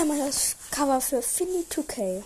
ist einmal das Cover für Finny 2K.